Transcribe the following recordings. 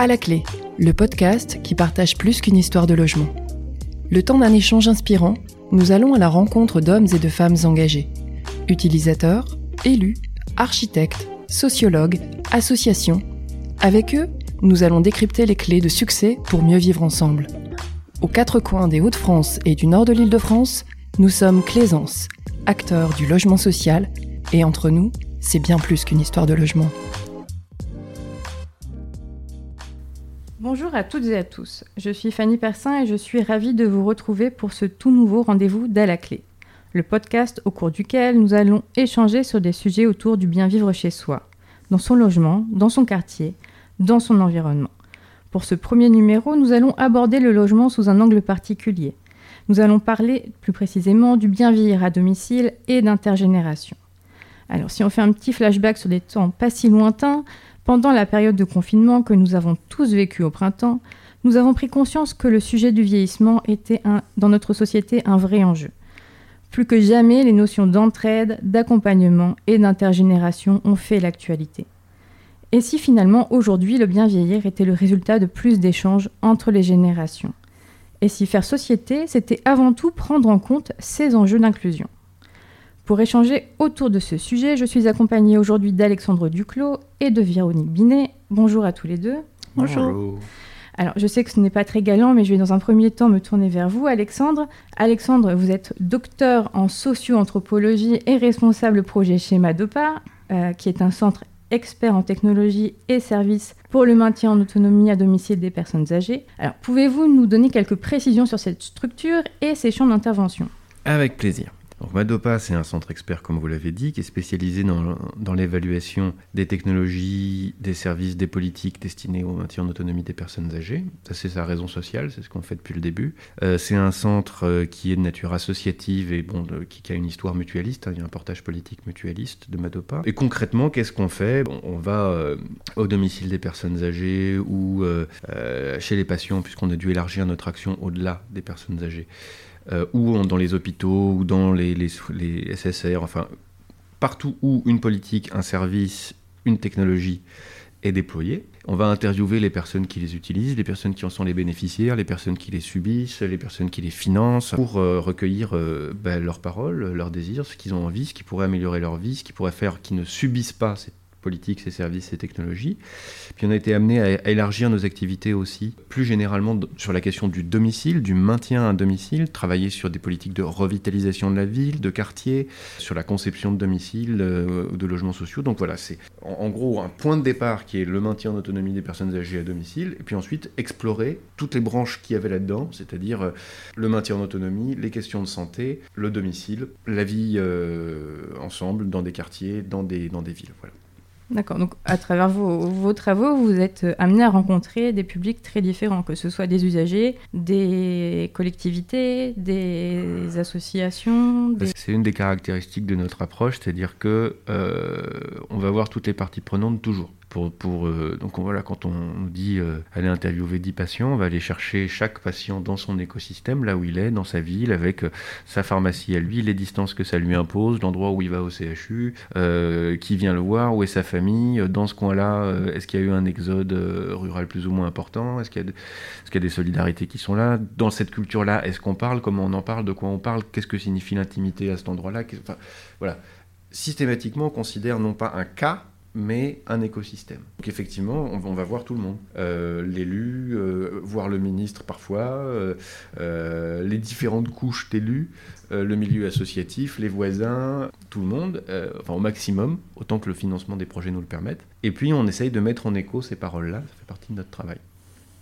À la clé, le podcast qui partage plus qu'une histoire de logement. Le temps d'un échange inspirant, nous allons à la rencontre d'hommes et de femmes engagés. Utilisateurs, élus, architectes, sociologues, associations. Avec eux, nous allons décrypter les clés de succès pour mieux vivre ensemble. Aux quatre coins des Hauts-de-France et du nord de l'Île-de-France, nous sommes Claisance, acteurs du logement social, et entre nous, c'est bien plus qu'une histoire de logement. Bonjour à toutes et à tous, je suis Fanny Persin et je suis ravie de vous retrouver pour ce tout nouveau rendez-vous d'À la clé, le podcast au cours duquel nous allons échanger sur des sujets autour du bien vivre chez soi, dans son logement, dans son quartier, dans son environnement. Pour ce premier numéro, nous allons aborder le logement sous un angle particulier. Nous allons parler plus précisément du bien vivre à domicile et d'intergénération. Alors si on fait un petit flashback sur des temps pas si lointains, pendant la période de confinement que nous avons tous vécu au printemps, nous avons pris conscience que le sujet du vieillissement était dans notre société un vrai enjeu. Plus que jamais, les notions d'entraide, d'accompagnement et d'intergénération ont fait l'actualité. Et si finalement aujourd'hui le bien vieillir était le résultat de plus d'échanges entre les générations? Et si faire société, c'était avant tout prendre en compte ces enjeux d'inclusion? Pour échanger autour de ce sujet, je suis accompagnée aujourd'hui d'Alexandre Duclos et de Véronique Binet. Bonjour à tous les deux. Bonjour. Alors, je sais que ce n'est pas très galant, mais je vais dans un premier temps me tourner vers vous, Alexandre. Alexandre, vous êtes docteur en socio-anthropologie et responsable projet chez Madopa, euh, qui est un centre expert en technologie et services pour le maintien en autonomie à domicile des personnes âgées. Alors, pouvez-vous nous donner quelques précisions sur cette structure et ses champs d'intervention? Avec plaisir. Donc Madopa, c'est un centre expert, comme vous l'avez dit, qui est spécialisé dans, l'évaluation des technologies, des services, des politiques destinés au maintien en autonomie des personnes âgées. Ça, c'est sa raison sociale, c'est ce qu'on fait depuis le début. Euh, c'est un centre euh, qui est de nature associative et qui, a une histoire mutualiste. Hein. il y a un portage politique mutualiste de Madopa. Et concrètement, qu'est-ce qu'on fait? On va euh, au domicile des personnes âgées ou chez les patients, puisqu'on a dû élargir notre action au-delà des personnes âgées euh, ou dans les hôpitaux, ou dans les, SSR, enfin, partout où une politique, un service, une technologie est déployée. On va interviewer les personnes qui les utilisent, les personnes qui en sont les bénéficiaires, les personnes qui les subissent, les personnes qui les financent, pour euh, recueillir euh, ben, leurs paroles, leurs désirs, ce qu'ils ont envie, ce qui pourrait améliorer leur vie, ce qui pourrait faire qu'ils ne subissent pas cette politique, ses services, ses technologies. Puis on a été amené à, élargir nos activités aussi, plus généralement sur la question du domicile, du maintien à domicile, travailler sur des politiques de revitalisation de la ville, de quartier, sur la conception de domicile, euh, de logements sociaux. Donc voilà, c'est en, en, gros un point de départ qui est le maintien d'autonomie des personnes âgées à domicile, et puis ensuite explorer toutes les branches qu'il y avait là-dedans, c'est-à-dire euh, le maintien en autonomie, les questions de santé, le domicile, la vie euh, ensemble dans des quartiers, dans des, dans des villes. Voilà. D'accord. Donc, à travers vos, travaux, vous êtes amené à rencontrer des publics très différents, que ce soit des usagers, des collectivités, des associations. C'est une des caractéristiques de notre approche, c'est-à-dire que euh, on va voir toutes les parties prenantes toujours. Pour, euh, donc voilà, quand on nous dit euh, aller interviewer 10 patients, on va aller chercher chaque patient dans son écosystème, là où il est, dans sa ville, avec euh, sa pharmacie à lui, les distances que ça lui impose, l'endroit où il va au CHU, euh, qui vient le voir, où est sa famille, dans ce coin-là, est-ce qu'il y a eu un exode rural plus ou moins important, est-ce qu'il y, y, a des solidarités qui sont là, dans cette culture-là, est-ce qu'on parle, comment on en parle, de quoi on parle, qu'est-ce que signifie l'intimité à cet endroit-là, enfin, voilà. Systématiquement, on considère non pas un cas, mais un écosystème. Donc effectivement, on, va voir tout le monde. Euh, L'élu, euh, voir le ministre parfois, euh, les différentes couches d'élus, le milieu associatif, les voisins, tout le monde, enfin au maximum, autant que le financement des projets nous le permette. Et puis on essaye de mettre en écho ces paroles-là, ça fait partie de notre travail.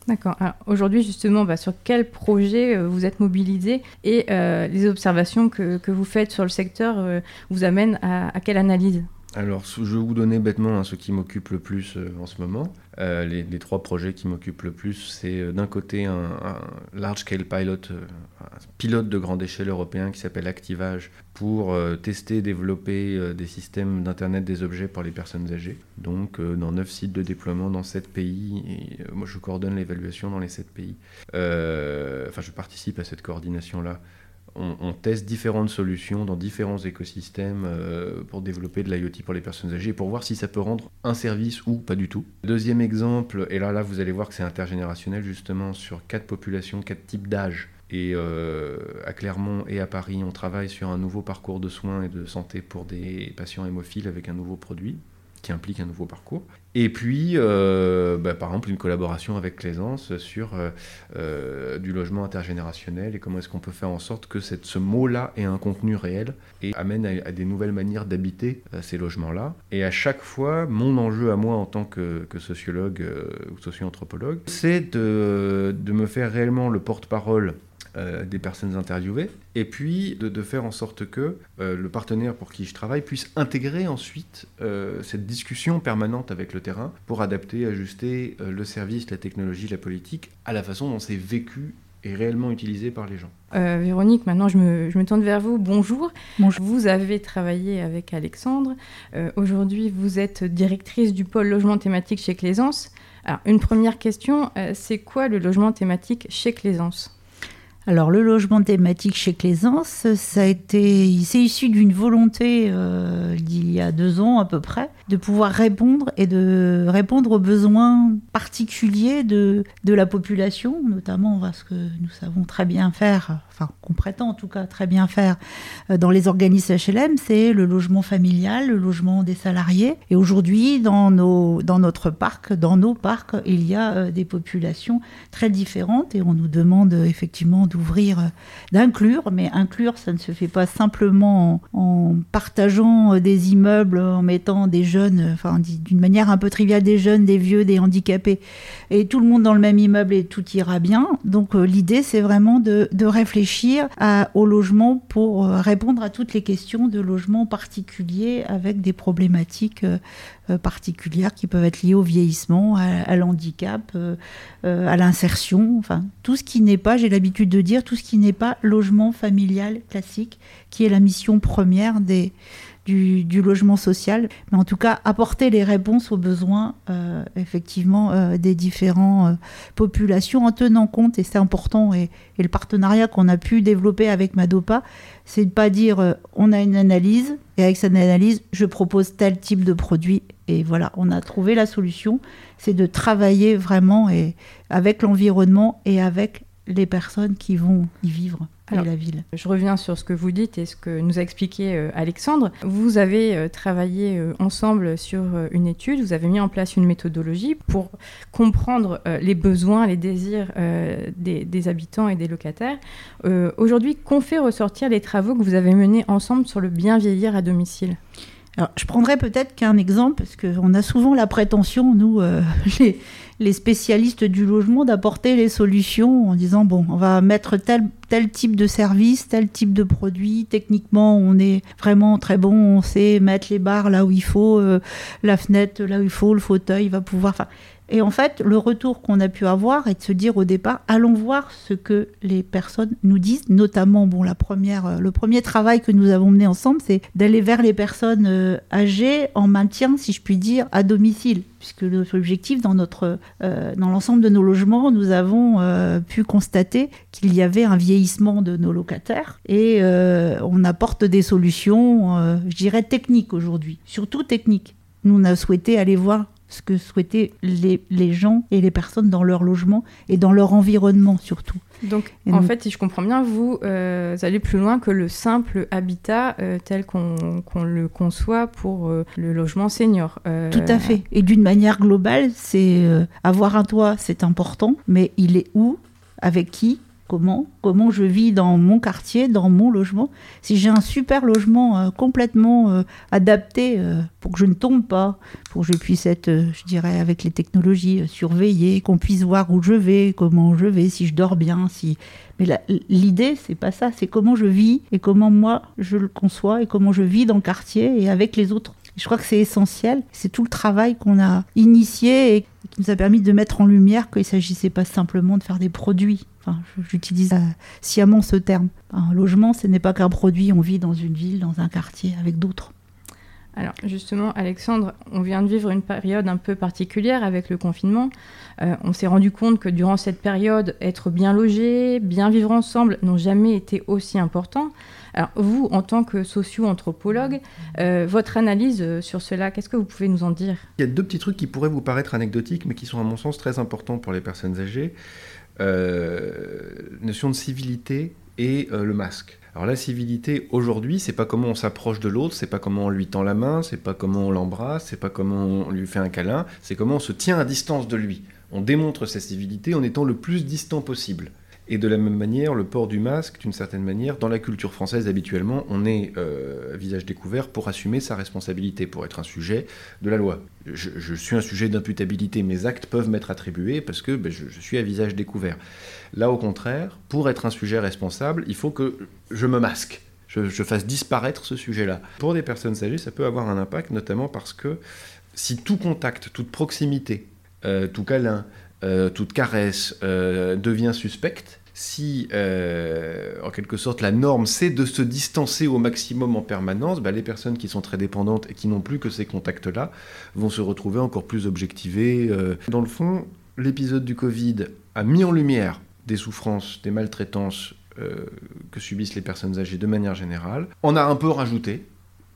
D'accord. Aujourd'hui, justement, bah, sur quel projet vous êtes mobilisé et les observations que, vous faites sur le secteur vous amènent à quelle analyse? Alors, je vais vous donner bêtement hein, ce qui m'occupe le plus euh, en ce moment. Euh, les, trois projets qui m'occupent le plus, c'est euh, d'un côté un, un, large scale pilot, un pilote de grande échelle européen qui s'appelle Activage pour tester, développer des systèmes d'internet des objets pour les personnes âgées. Donc, dans neuf sites de déploiement dans sept pays, et moi je coordonne l'évaluation dans les sept pays. Enfin, je participe à cette coordination on, teste différentes solutions dans différents écosystèmes euh, pour développer de l'IoT pour les personnes âgées, pour voir si ça peut rendre un service ou pas du tout. Deuxième exemple, et là, là vous allez voir que c'est intergénérationnel justement sur quatre populations, quatre types d'âge. Et euh, à Clermont et à Paris, on travaille sur un nouveau parcours de soins et de santé pour des patients hémophiles avec un nouveau produit qui implique un nouveau parcours. Et puis, euh, bah, par exemple, une collaboration avec Claisance sur euh, euh, du logement intergénérationnel et comment est-ce qu'on peut faire en sorte que cette, ce mot-là ait un contenu réel et amène à, des nouvelles manières d'habiter ces logements-là. Et à chaque fois, mon enjeu à moi en tant que, sociologue ou socio-anthropologue, c'est de, de me faire réellement le porte-parole euh, des personnes interviewées, et puis de, faire en sorte que euh, le partenaire pour qui je travaille puisse intégrer ensuite euh, cette discussion permanente avec le terrain pour adapter, ajuster le service, la technologie, la politique à la façon dont c'est vécu et réellement utilisé par les gens. Véronique, maintenant je me, je me, tourne vers vous. Bonjour. Bonjour. Vous avez travaillé avec Alexandre. Aujourd'hui, vous êtes directrice du pôle logement thématique chez Claisance. Alors, une première question, c'est quoi le logement thématique chez Claisance? Alors le logement thématique chez Claisance, ça a été, c'est issu d'une volonté euh, d'il y a deux ans à peu près, de pouvoir répondre et de répondre aux besoins particuliers de, de la population, notamment parce que nous savons très bien faire, qu'on prétend en tout cas très bien faire euh, dans les organismes HLM, c'est le logement familial, le logement des salariés. Et aujourd'hui, dans, nos, notre parc, dans nos parcs, il y a euh, des populations très différentes et on nous demande effectivement de d'ouvrir, euh, d'inclure, mais inclure, ça ne se fait pas simplement en, partageant euh, des immeubles, en mettant des jeunes, euh, enfin d'une manière un peu triviale, des jeunes, des vieux, des handicapés, et tout le monde dans le même immeuble et tout ira bien. Donc l'idée, c'est vraiment de, réfléchir au logement pour répondre à toutes les questions de logement particulier avec des problématiques particulières qui peuvent être liées au vieillissement, à, l'handicap, à l'insertion, enfin tout ce qui n'est pas, j'ai l'habitude de dire tout ce qui n'est pas logement familial classique, qui est la mission première des, du, logement social, mais en tout cas apporter les réponses aux besoins euh, effectivement euh, des différentes euh, populations en tenant compte, et c'est important, et, le partenariat qu'on a pu développer avec Madopa, c'est de pas dire on a une analyse, et avec cette analyse, je propose tel type de produit, et voilà, on a trouvé la solution, c'est de travailler vraiment et, avec l'environnement et avec les personnes qui vont y vivre. Et la ville. Je reviens sur ce que vous dites et ce que nous a expliqué euh, Alexandre. Vous avez euh, travaillé euh, ensemble sur une étude, vous avez mis en place une méthodologie pour comprendre les besoins, les désirs des, des, habitants et des locataires. Aujourd'hui, qu'ont fait ressortir les travaux que vous avez menés ensemble sur le bien vieillir à domicile? Je prendrais peut-être qu'un exemple, parce qu'on a souvent la prétention, nous, les, les spécialistes du logement d'apporter les solutions en disant bon, on va mettre tel, tel type de service, tel type de produit. Techniquement, on est vraiment très bon, on sait mettre les barres là où il faut, euh, la fenêtre là où il faut, le fauteuil va pouvoir. Et en fait, le retour qu'on a pu avoir est de se dire au départ, allons voir ce que les personnes nous disent, notamment, bon, la première, euh, le premier travail que nous avons mené ensemble, c'est d'aller vers les personnes euh, âgées en maintien, si je puis dire, à domicile. Puisque notre objectif dans notre euh, dans l'ensemble de nos logements, nous avons pu constater qu'il y avait un vieillissement de nos locataires. Et on apporte des solutions, je dirais techniques aujourd'hui, surtout techniques. Nous on a souhaité aller voir ce que souhaitaient les, les, gens et les personnes dans leur logement et dans leur environnement surtout. Donc, en fait, si je comprends bien, vous euh, allez plus loin que le simple habitat euh, tel qu'on le conçoit pour euh, le logement senior. Tout à fait. Et d'une manière globale, c'est avoir un toit, c'est important, mais il est où Avec qui Comment Comment je vis dans mon quartier, dans mon logement Si j'ai un super logement euh, complètement euh, adapté euh, pour que je ne tombe pas, pour que je puisse être, je dirais, avec les technologies surveillées, qu'on puisse voir où je vais, comment je vais, si je dors bien, si. Mais l'idée, c'est pas ça. C'est comment je vis et comment moi je le conçois et comment je vis dans le quartier et avec les autres. Je crois que c'est essentiel. C'est tout le travail qu'on a initié et nous a permis de mettre en lumière qu'il ne s'agissait pas simplement de faire des produits. Enfin, j'utilise euh, sciemment ce terme. Un logement, ce n'est pas qu'un produit. On vit dans une ville, dans un quartier, avec d'autres. Alors justement, Alexandre, on vient de vivre une période un peu particulière avec le confinement. Euh, on s'est rendu compte que durant cette période, être bien logé, bien vivre ensemble n'ont jamais été aussi importants. Alors vous, en tant que socio-anthropologue, euh, votre analyse euh, sur cela, qu'est-ce que vous pouvez nous en dire? Il y a deux petits trucs qui pourraient vous paraître anecdotiques, mais qui sont à mon sens très importants pour les personnes âgées. notion de civilité et le masque. Alors la civilité aujourd'hui, c'est pas comment on s'approche de l'autre, c'est pas comment on lui tend la main, c'est pas comment on l'embrasse, c'est pas comment on lui fait un câlin, c'est comment on se tient à distance de lui. On démontre sa civilité en étant le plus distant possible. Et de la même manière, le port du masque, d'une certaine manière, dans la culture française habituellement, on est euh, visage découvert pour assumer sa responsabilité, pour être un sujet de la loi. Je, suis un sujet d'imputabilité, mes actes peuvent m'être attribués parce que ben, je, suis à visage découvert. Là, au contraire, pour être un sujet responsable, il faut que je me masque. Je, fasse disparaître ce sujet-là. Pour des personnes âgées, ça peut avoir un impact, notamment parce que si tout contact, toute proximité, euh, tout câlin, toute caresse euh, devient suspecte, si en quelque sorte la norme c'est de se distancer au maximum en permanence, bah, les personnes qui sont très dépendantes et qui n'ont plus que ces contacts-là vont se retrouver encore plus objectivées. Dans le fond, l'épisode du Covid a mis en lumière des souffrances, des maltraitances que subissent les personnes âgées de manière générale. On a un peu rajouté.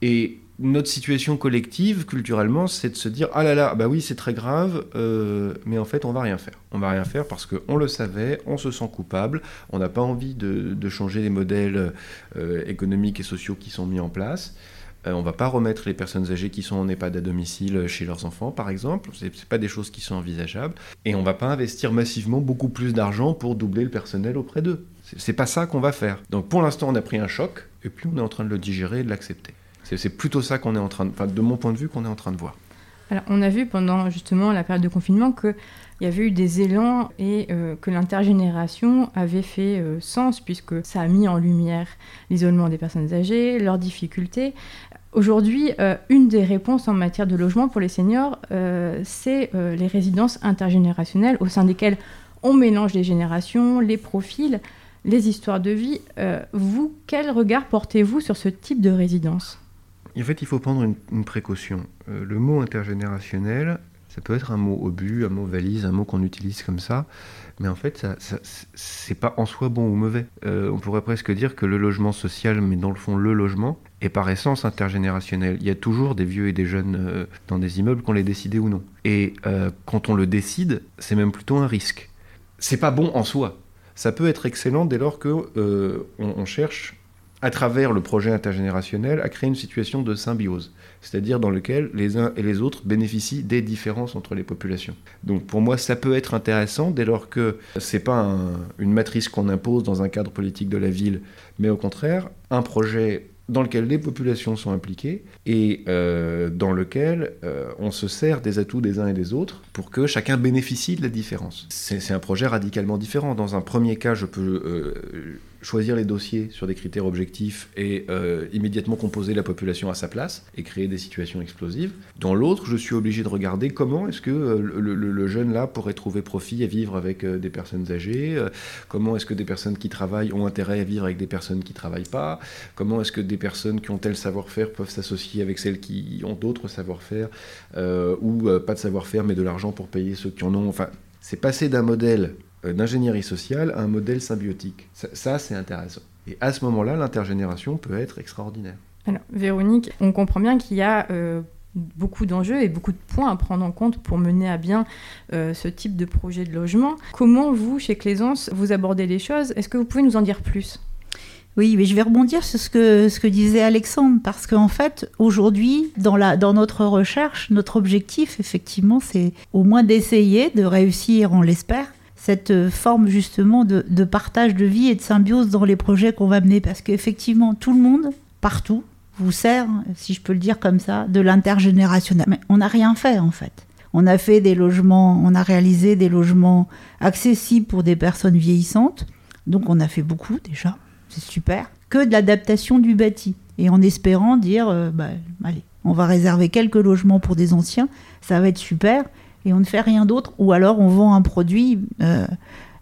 Et notre situation collective, culturellement, c'est de se dire ah là là, bah oui, c'est très grave, euh, mais en fait, on va rien faire. On va rien faire parce qu'on le savait, on se sent coupable, on n'a pas envie de, changer les modèles euh, économiques et sociaux qui sont mis en place. Euh, on va pas remettre les personnes âgées qui sont en EHPAD à domicile chez leurs enfants, par exemple. C'est pas des choses qui sont envisageables. Et on va pas investir massivement beaucoup plus d'argent pour doubler le personnel auprès d'eux. C'est pas ça qu'on va faire. Donc pour l'instant, on a pris un choc, et puis on est en train de le digérer et de l'accepter. C'est plutôt ça qu'on est en train de, mon point de vue, qu'on est en train de voir. Alors, on a vu pendant justement la période de confinement qu'il y avait eu des élans et euh, que l'intergénération avait fait euh, sens puisque ça a mis en lumière l'isolement des personnes âgées, leurs difficultés. Aujourd'hui, euh, une des réponses en matière de logement pour les seniors, c'est les résidences intergénérationnelles au sein desquelles on mélange les générations, les profils, les histoires de vie. vous, quel regard portez-vous sur ce type de résidence? En fait, il faut prendre une, précaution. Euh, le mot intergénérationnel, ça peut être un mot obus, un mot valise, un mot qu'on utilise comme ça, mais en fait, ça, ça c'est pas en soi bon ou mauvais. Euh, on pourrait presque dire que le logement social, mais dans le fond le logement, est par essence intergénérationnel. Il y a toujours des vieux et des jeunes euh, dans des immeubles qu'on les décidé ou non. Et quand on le décide, c'est même plutôt un risque. C'est pas bon en soi. Ça peut être excellent dès lors que on cherche à travers le projet intergénérationnel, à créer une situation de symbiose, c'est-à-dire dans lequel les uns et les autres bénéficient des différences entre les populations. Donc pour moi, ça peut être intéressant dès lors que c'est pas une matrice qu'on impose dans un cadre politique de la ville, mais au contraire, un projet dans lequel les populations sont impliquées et euh, dans lequel euh, on se sert des atouts des uns et des autres pour que chacun bénéficie de la différence. C'est un projet radicalement différent. Dans un premier cas, je peux euh, choisir les dossiers sur des critères objectifs et euh, immédiatement composer la population à sa place et créer des situations explosives. Dans l'autre, je suis obligé de regarder comment est-ce que euh, le, jeune là pourrait trouver profit à vivre avec euh, des personnes âgées, comment est-ce que des personnes qui travaillent ont intérêt à vivre avec des personnes qui travaillent pas, comment est-ce que des personnes qui ont tel savoir-faire peuvent s'associer avec celles qui ont d'autres savoir-faire ou pas de savoir-faire mais de l'argent pour payer ceux qui en ont. Enfin, c'est passer d'un modèle d'ingénierie sociale à un modèle symbiotique. Ça, c'est intéressant. Et à ce moment-là, l'intergénération peut être extraordinaire. Alors, Véronique, on comprend bien qu'il y a euh, beaucoup d'enjeux et beaucoup de points à prendre en compte pour mener à bien euh, ce type de projet de logement. Comment vous, chez Claisance, vous abordez les choses? Est-ce que vous pouvez nous en dire plus? Oui, mais je vais rebondir sur ce que, ce que disait Alexandre, parce qu'en fait, aujourd'hui, dans, dans notre recherche, notre objectif, effectivement, c'est au moins d'essayer de réussir, on l'espère, cette forme justement de, partage de vie et de symbiose dans les projets qu'on va mener. Parce qu'effectivement, tout le monde, partout, vous sert, si je peux le dire comme ça, de l'intergénérationnel. Mais on n'a rien fait en fait. On a fait des logements, on a réalisé des logements accessibles pour des personnes vieillissantes. Donc on a fait beaucoup déjà, c'est super. Que de l'adaptation du bâti. Et en espérant dire, euh, bah, allez, on va réserver quelques logements pour des anciens, ça va être super et on ne fait rien d'autre, ou alors on vend un produit euh,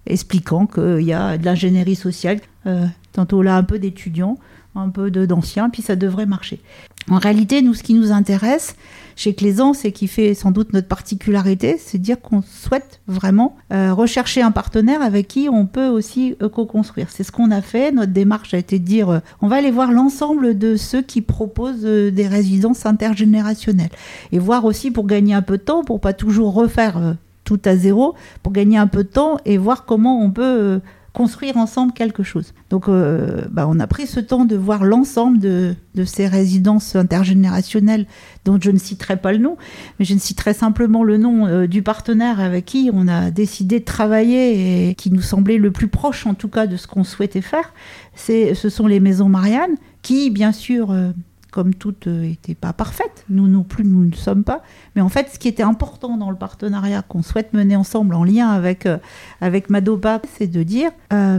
expliquant qu'il y a de l'ingénierie sociale, euh, tantôt là un peu d'étudiants, un peu d'anciens, puis ça devrait marcher. En réalité, nous, ce qui nous intéresse chez Claisance et qui fait sans doute notre particularité, c'est dire qu'on souhaite vraiment euh, rechercher un partenaire avec qui on peut aussi euh, co-construire. C'est ce qu'on a fait. Notre démarche a été de dire euh, on va aller voir l'ensemble de ceux qui proposent des résidences intergénérationnelles et voir aussi pour gagner un peu de temps, pour pas toujours refaire tout à zéro, pour gagner un peu de temps et voir comment on peut construire ensemble quelque chose. Donc euh, bah, on a pris ce temps de voir l'ensemble de, ces résidences intergénérationnelles dont je ne citerai pas le nom, mais je ne citerai simplement le nom euh, du partenaire avec qui on a décidé de travailler et qui nous semblait le plus proche en tout cas de ce qu'on souhaitait faire. ce sont les maisons Marianne qui bien sûr... Euh, comme toutes n'étaient pas parfaites. Nous non plus, nous ne sommes pas. Mais en fait, ce qui était important dans le partenariat qu'on souhaite mener ensemble en lien avec, euh, avec Madoba, c'est de dire euh,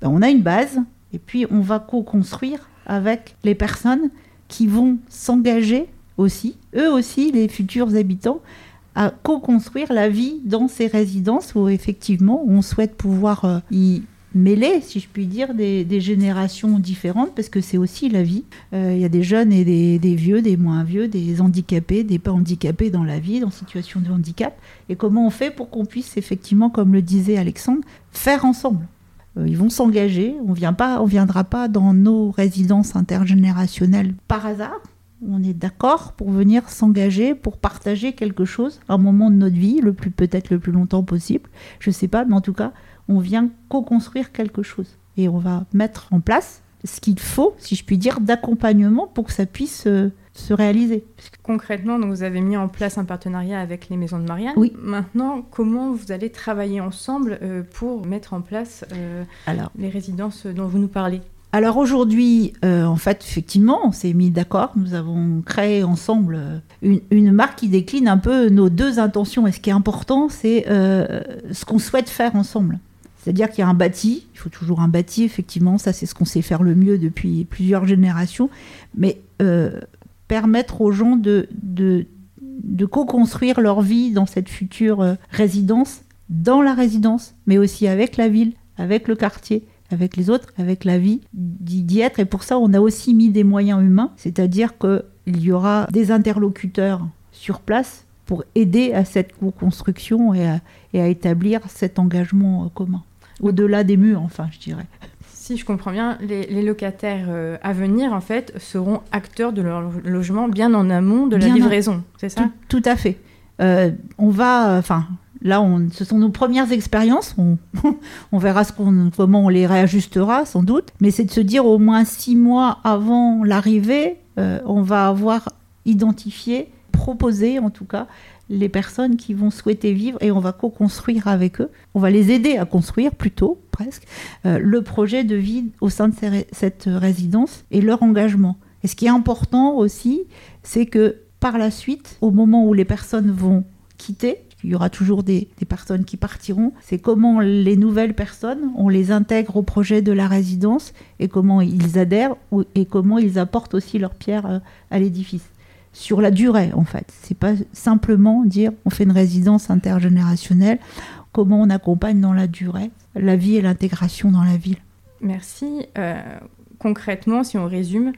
ben, on a une base et puis on va co-construire avec les personnes qui vont s'engager aussi, eux aussi, les futurs habitants, à co-construire la vie dans ces résidences où effectivement on souhaite pouvoir euh, y mêler, si je puis dire, des, générations différentes, parce que c'est aussi la vie. Euh, il y a des jeunes et des, vieux, des moins vieux, des handicapés, des pas handicapés dans la vie, dans situation de handicap. Et comment on fait pour qu'on puisse effectivement, comme le disait Alexandre, faire ensemble? Euh, ils vont s'engager. On vient pas, on viendra pas dans nos résidences intergénérationnelles par hasard. On est d'accord pour venir s'engager, pour partager quelque chose, un moment de notre vie, le plus peut-être le plus longtemps possible. Je sais pas, mais en tout cas, on vient co-construire quelque chose. Et on va mettre en place ce qu'il faut, si je puis dire, d'accompagnement pour que ça puisse euh, se réaliser. Concrètement, donc vous avez mis en place un partenariat avec les maisons de Marianne. Oui. Maintenant, comment vous allez travailler ensemble euh, pour mettre en place euh, les résidences dont vous nous parlez? Alors aujourd'hui, en fait, effectivement, on s'est mis d'accord. Nous avons créé ensemble une, une, marque qui décline un peu nos deux intentions. Et ce qui est important, c'est ce qu'on souhaite faire ensemble. C'est-à-dire qu'il y a un bâti, il faut toujours un bâti, effectivement, ça c'est ce qu'on sait faire le mieux depuis plusieurs générations, mais euh, permettre aux gens de, co-construire leur vie dans cette future euh, résidence, dans la résidence, mais aussi avec la ville, avec le quartier, avec les autres, avec la vie d'y être. Et pour ça, on a aussi mis des moyens humains, c'est-à-dire qu'il y aura des interlocuteurs sur place pour aider à cette co-construction et et à établir cet engagement euh, commun au-delà des murs, enfin, je dirais. Si je comprends bien, les, locataires euh, à venir, en fait, seront acteurs de leur logement bien en amont de la livraison, c'est ça? Tout, à fait. Euh, on va, enfin, là, on, ce sont nos premières expériences. On, on verra ce comment on les réajustera, sans doute. Mais c'est de se dire au moins six mois avant l'arrivée, euh, on va avoir identifié, proposé en tout cas, les personnes qui vont souhaiter vivre et on va co-construire avec eux. On va les aider à construire plutôt, presque, euh, le projet de vie au sein de cette résidence et leur engagement. Et ce qui est important aussi, c'est que par la suite, au moment où les personnes vont quitter, il y aura toujours des, personnes qui partiront. C'est comment les nouvelles personnes, on les intègre au projet de la résidence et comment ils adhèrent et comment ils apportent aussi leur pierre euh, à l'édifice sur la durée en fait. C'est pas simplement dire on fait une résidence intergénérationnelle, comment on accompagne dans la durée la vie et l'intégration dans la ville. Merci. Euh, concrètement, si on résume,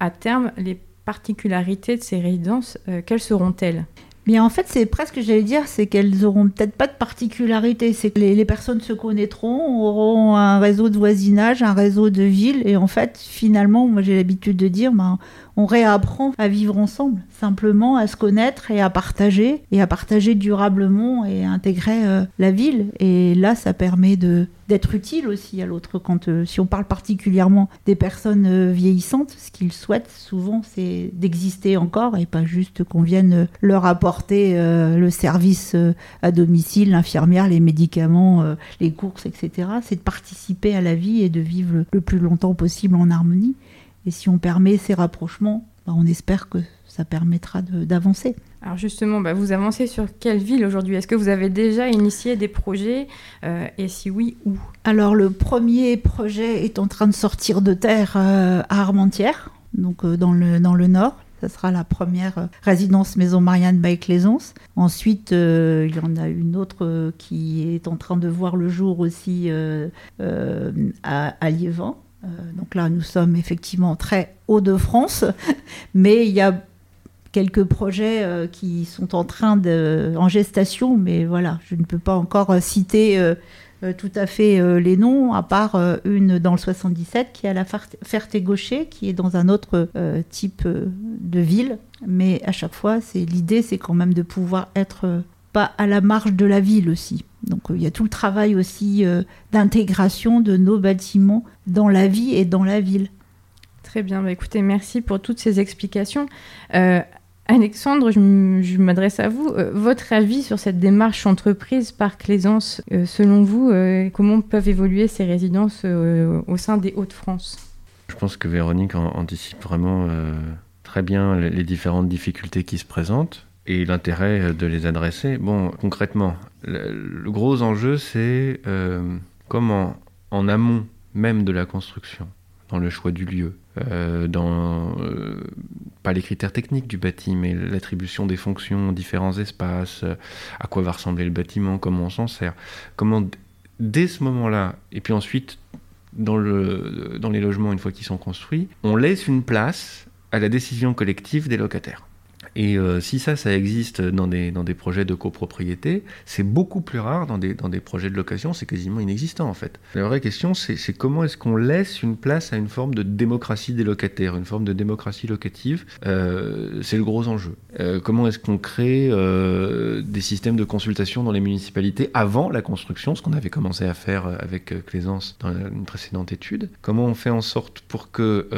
à terme, les particularités de ces résidences, euh, quelles seront-elles? Bien, en fait, c'est presque, j'allais dire, c'est qu'elles auront peut-être pas de particularité. C'est que les, personnes se connaîtront, auront un réseau de voisinage, un réseau de ville. Et en fait, finalement, moi j'ai l'habitude de dire, ben, on réapprend à vivre ensemble, simplement à se connaître et à partager, et à partager durablement et intégrer euh, la ville. Et là, ça permet de d'être utile aussi à l'autre. Quand euh, si on parle particulièrement des personnes euh, vieillissantes, ce qu'ils souhaitent souvent, c'est d'exister encore et pas juste qu'on vienne leur apporter le service à domicile, l'infirmière, les médicaments, les courses, etc. C'est de participer à la vie et de vivre le plus longtemps possible en harmonie. Et si on permet ces rapprochements, bah, on espère que ça permettra d'avancer. Alors justement, bah, vous avancez sur quelle ville aujourd'hui? Est-ce que vous avez déjà initié des projets euh, Et si oui, où? Alors le premier projet est en train de sortir de terre euh, à Armentières, donc euh, dans, le, dans le nord. Ça sera la première résidence Maison Marianne by Claisance. Ensuite, il y en a une autre qui est en train de voir le jour aussi à, à Liévin donc là, nous sommes effectivement très haut de France, mais il y a quelques projets qui sont en train de, en gestation, mais voilà, je ne peux pas encore citer euh, tout à fait euh, les noms, à part euh, une dans le 77 qui est à la Ferté-Gaucher, qui est dans un autre type de ville. Mais à chaque fois, c'est l'idée, c'est quand même de pouvoir être pas à la marge de la ville aussi. Donc il y a tout le travail aussi d'intégration de nos bâtiments dans la vie et dans la ville. Très bien, bah, écoutez, merci pour toutes ces explications. Alexandre, je m'adresse à vous. Euh, votre avis sur cette démarche entreprise par Claisance, euh, selon vous, euh, comment peuvent évoluer ces résidences au sein des Hauts-de-France? Je pense que Véronique anticipe vraiment très bien les différentes difficultés qui se présentent et l'intérêt de les adresser. Bon, concrètement, le, gros enjeu, c'est comment, en amont même de la construction, dans le choix du lieu, euh, dans euh, pas les critères techniques du bâtiment, mais l'attribution des fonctions, différents espaces, euh, à quoi va ressembler le bâtiment, comment on s'en sert, comment dès ce moment-là, et puis ensuite dans, le, dans les logements une fois qu'ils sont construits, on laisse une place à la décision collective des locataires. Et euh, si ça, ça existe dans des, dans des projets de copropriété, c'est beaucoup plus rare dans des, dans des projets de location, c'est quasiment inexistant en fait. La vraie question, c'est comment est-ce qu'on laisse une place à une forme de démocratie des locataires, une forme de démocratie locative euh, C'est le gros enjeu. Euh, comment est-ce qu'on crée des systèmes de consultation dans les municipalités avant la construction, ce qu'on avait commencé à faire avec Claisance dans une précédente étude? Comment on fait en sorte pour que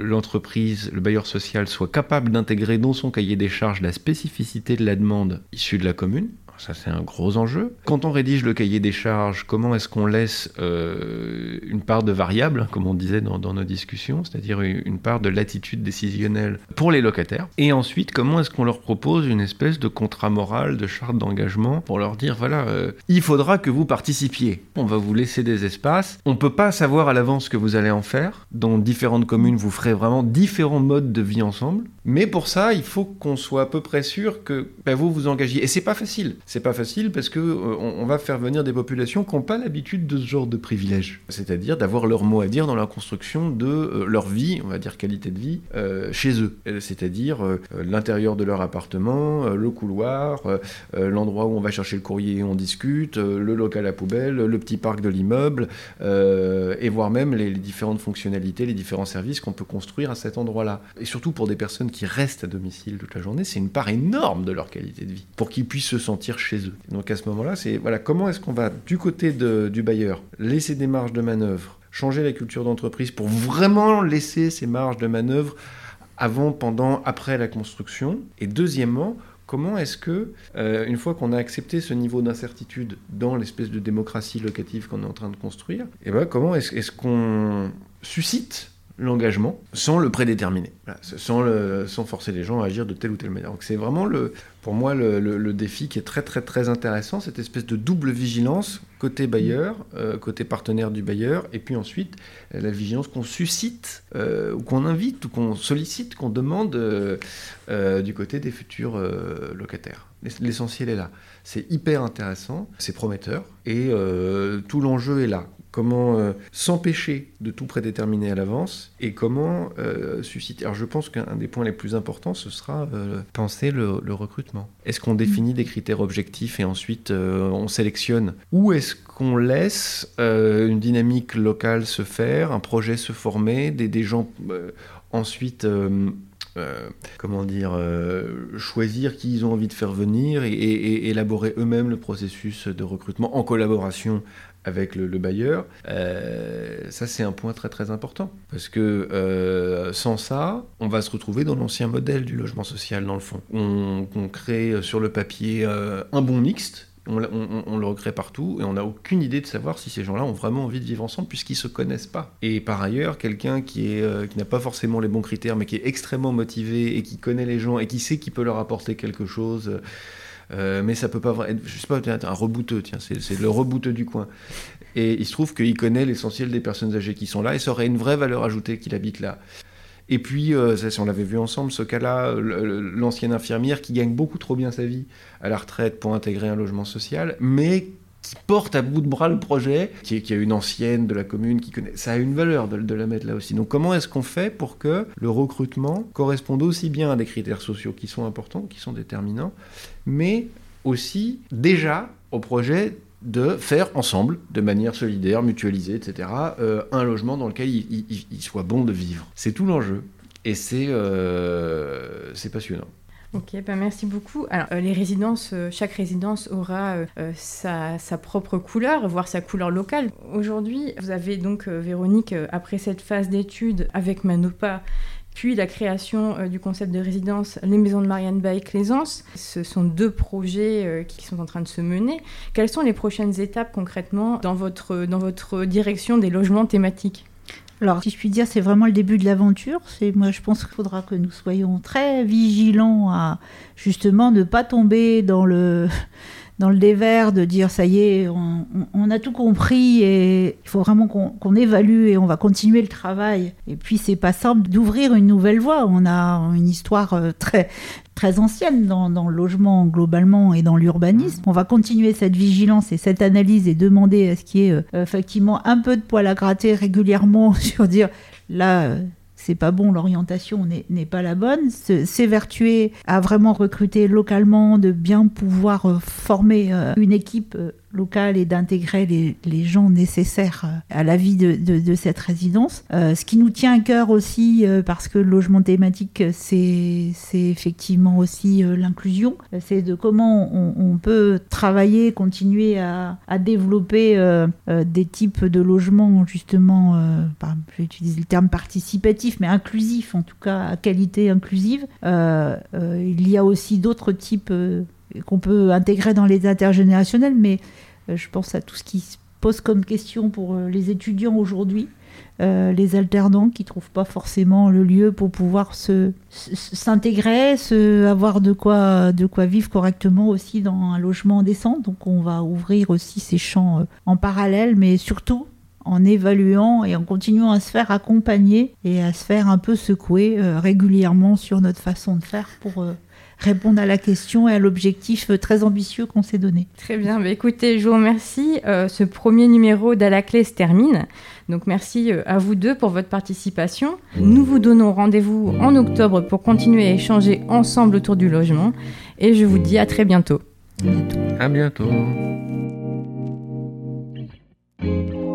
l'entreprise, le bailleur social soit capable d'intégrer dans son cahier des charges la spécificité de la demande issue de la commune, ça, c'est un gros enjeu. Quand on rédige le cahier des charges, comment est-ce qu'on laisse euh, une part de variable, comme on disait dans, nos discussions, c'est-à-dire une part de latitude décisionnelle pour les locataires? Et ensuite, comment est-ce qu'on leur propose une espèce de contrat moral, de charte d'engagement pour leur dire, voilà, euh, il faudra que vous participiez. On va vous laisser des espaces. On ne peut pas savoir à l'avance ce que vous allez en faire. Dans différentes communes, vous ferez vraiment différents modes de vie ensemble. Mais pour ça, il faut qu'on soit à peu près sûr que ben, vous vous engagiez. Et c'est pas facile c'est pas facile parce que euh, on, va faire venir des populations qui n'ont pas l'habitude de ce genre de privilèges, c'est-à-dire d'avoir leur mot à dire dans la construction de euh, leur vie, on va dire qualité de vie, euh, chez eux, c'est-à-dire l'intérieur de leur appartement, le couloir, l'endroit où on va chercher le courrier et on discute, le local à poubelle, le petit parc de l'immeuble, et voire même les, les, différentes fonctionnalités, les différents services qu'on peut construire à cet endroit-là. Et surtout pour des personnes qui restent à domicile toute la journée, c'est une part énorme de leur qualité de vie, pour qu'ils puissent se sentir chez eux. Donc à ce moment-là, c'est voilà, comment est-ce qu'on va du côté du bailleur laisser des marges de manœuvre, changer la culture d'entreprise pour vraiment laisser ces marges de manœuvre avant, pendant, après la construction? Et deuxièmement, comment est-ce que, euh, une fois qu'on a accepté ce niveau d'incertitude dans l'espèce de démocratie locative qu'on est en train de construire, et eh ben, comment est-ce qu'on suscite l'engagement sans le prédéterminer, sans, le, sans forcer les gens à agir de telle ou telle manière. Donc c'est vraiment le, pour moi le, défi qui est très très très intéressant, cette espèce de double vigilance côté bailleur, euh, côté partenaire du bailleur, et puis ensuite la vigilance qu'on suscite euh, ou qu'on invite ou qu'on sollicite, qu'on demande euh, du côté des futurs locataires. L'essentiel est là. C'est hyper intéressant, c'est prometteur, et tout l'enjeu est là comment euh, s'empêcher de tout prédéterminer à l'avance et comment euh, susciter. Alors je pense qu'un des points les plus importants, ce sera euh, penser le, recrutement. Est-ce qu'on définit des critères objectifs et ensuite on sélectionne? Ou est-ce qu'on laisse une dynamique locale se faire, un projet se former, des, gens ensuite... comment dire, choisir qui ils ont envie de faire venir et élaborer eux-mêmes le processus de recrutement en collaboration avec le, bailleur, euh, ça c'est un point très très important. Parce que euh, sans ça, on va se retrouver dans l'ancien modèle du logement social dans le fond. On, crée sur le papier euh, un bon mixte, on, le recrée partout et on n'a aucune idée de savoir si ces gens-là ont vraiment envie de vivre ensemble puisqu'ils se connaissent pas. Et par ailleurs, quelqu'un qui, n'a pas forcément les bons critères mais qui est extrêmement motivé et qui connaît les gens et qui sait qu'il peut leur apporter quelque chose euh, mais ça peut pas être, je sais pas, un rebouteux, tiens, c'est le rebouteux du coin. Et il se trouve qu'il connaît l'essentiel des personnes âgées qui sont là et ça aurait une vraie valeur ajoutée qu'il habite là. Et puis, euh, ça, on l'avait vu ensemble, ce cas-là, l'ancienne infirmière qui gagne beaucoup trop bien sa vie à la retraite pour intégrer un logement social, mais porte à bout de bras le projet, qui, qui a une ancienne de la commune qui connaît. Ça a une valeur de la mettre là aussi. Donc comment est-ce qu'on fait pour que le recrutement corresponde aussi bien à des critères sociaux qui sont importants, qui sont déterminants, mais aussi déjà au projet de faire ensemble, de manière solidaire, mutualisée, etc., euh, un logement dans lequel il, il- il soit bon de vivre. C'est tout l'enjeu. Et c'est euh, passionnant. Ok, ben merci beaucoup. Alors, euh, les résidences, chaque résidence aura sa, sa propre couleur, voire sa couleur locale. Aujourd'hui, vous avez donc, Véronique, après cette phase d'études avec Manopa, puis la création euh, du concept de résidence Les Maisons de Marianne Bay Claisance. Ce sont deux projets euh, qui sont en train de se mener. Quelles sont les prochaines étapes concrètement dans votre, dans votre direction des logements thématiques? Alors, si je puis dire, c'est vraiment le début de l'aventure. C'est moi, je pense qu'il faudra que nous soyons très vigilants à justement ne pas tomber dans le dans le dévers de dire ça y est, on, a tout compris et il faut vraiment qu'on évalue et on va continuer le travail. Et puis c'est pas simple d'ouvrir une nouvelle voie. On a une histoire euh, très très ancienne dans, dans le logement globalement et dans l'urbanisme. On va continuer cette vigilance et cette analyse et demander à ce qu'il y ait euh, effectivement un peu de poil à gratter régulièrement sur dire là. C'est pas bon, l'orientation n'est pas la bonne. S'évertuer à vraiment recruter localement, de bien pouvoir euh, former euh, une équipe euh, locale et d'intégrer les, gens nécessaires euh, à la vie de, cette résidence. Euh, ce qui nous tient à cœur aussi, euh, parce que le logement thématique, c'est effectivement aussi l'inclusion. C'est de comment on, peut travailler, continuer à, développer des types de logements, justement, je vais utiliser le terme participatif, mais inclusif, en tout cas à qualité inclusive. Il y a aussi d'autres types qu'on peut intégrer dans les intergénérationnels, mais euh, je pense à tout ce qui se pose comme question pour euh, les étudiants aujourd'hui. euh, les alternants qui trouvent pas forcément le lieu pour pouvoir s'intégrer, se avoir de quoi de quoi vivre correctement aussi dans un logement décent. Donc on va ouvrir aussi ces champs en parallèle, mais surtout en évaluant et en continuant à se faire accompagner et à se faire un peu secouer régulièrement sur notre façon de faire pour répondre à la question et à l'objectif euh, très ambitieux qu'on s'est donné. Très bien, bah, écoutez, je vous remercie. Euh, ce premier numéro d'À la clé se termine. Donc merci euh, à vous deux pour votre participation. Nous vous donnons rendez-vous en octobre pour continuer à échanger ensemble autour du logement et je vous dis à très bientôt. À bientôt. À bientôt.